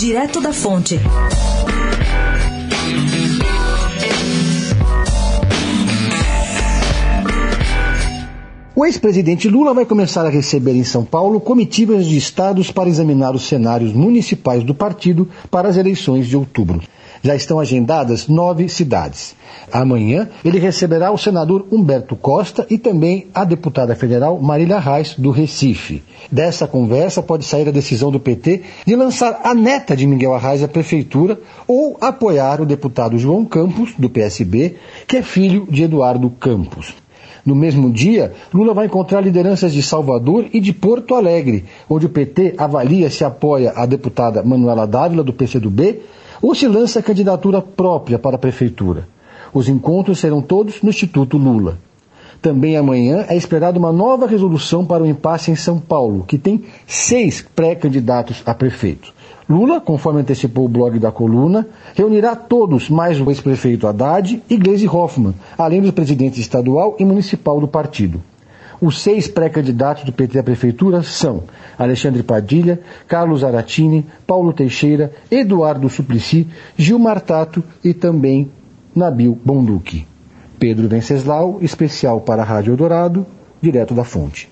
Direto da Fonte. O ex-presidente Lula vai começar a receber em São Paulo comitivas de estados para examinar os cenários municipais do partido para as eleições de outubro. Já estão agendadas nove cidades. Amanhã ele receberá o senador Humberto Costa e também a deputada federal Marília Reis, do Recife. Dessa conversa pode sair a decisão do PT de lançar a neta de Miguel Arraes à prefeitura ou apoiar o deputado João Campos, do PSB, que é filho de Eduardo Campos. No mesmo dia, Lula vai encontrar lideranças de Salvador e de Porto Alegre, onde o PT avalia se apoia a deputada Manuela Dávila, do PCdoB, ou se lança candidatura própria para a prefeitura. Os encontros serão todos no Instituto Lula. Também amanhã é esperada uma nova resolução para o impasse em São Paulo, que tem seis pré-candidatos a prefeito. Lula, conforme antecipou o blog da coluna, reunirá todos, mais o ex-prefeito Haddad e Gleisi Hoffmann, além do presidente estadual e municipal do partido. Os seis pré-candidatos do PT à prefeitura são Alexandre Padilha, Carlos Aratini, Paulo Teixeira, Eduardo Suplicy, Gilmar Tato e também Nabil Bonduque. Pedro Venceslau, especial para a Rádio Eldorado, direto da fonte.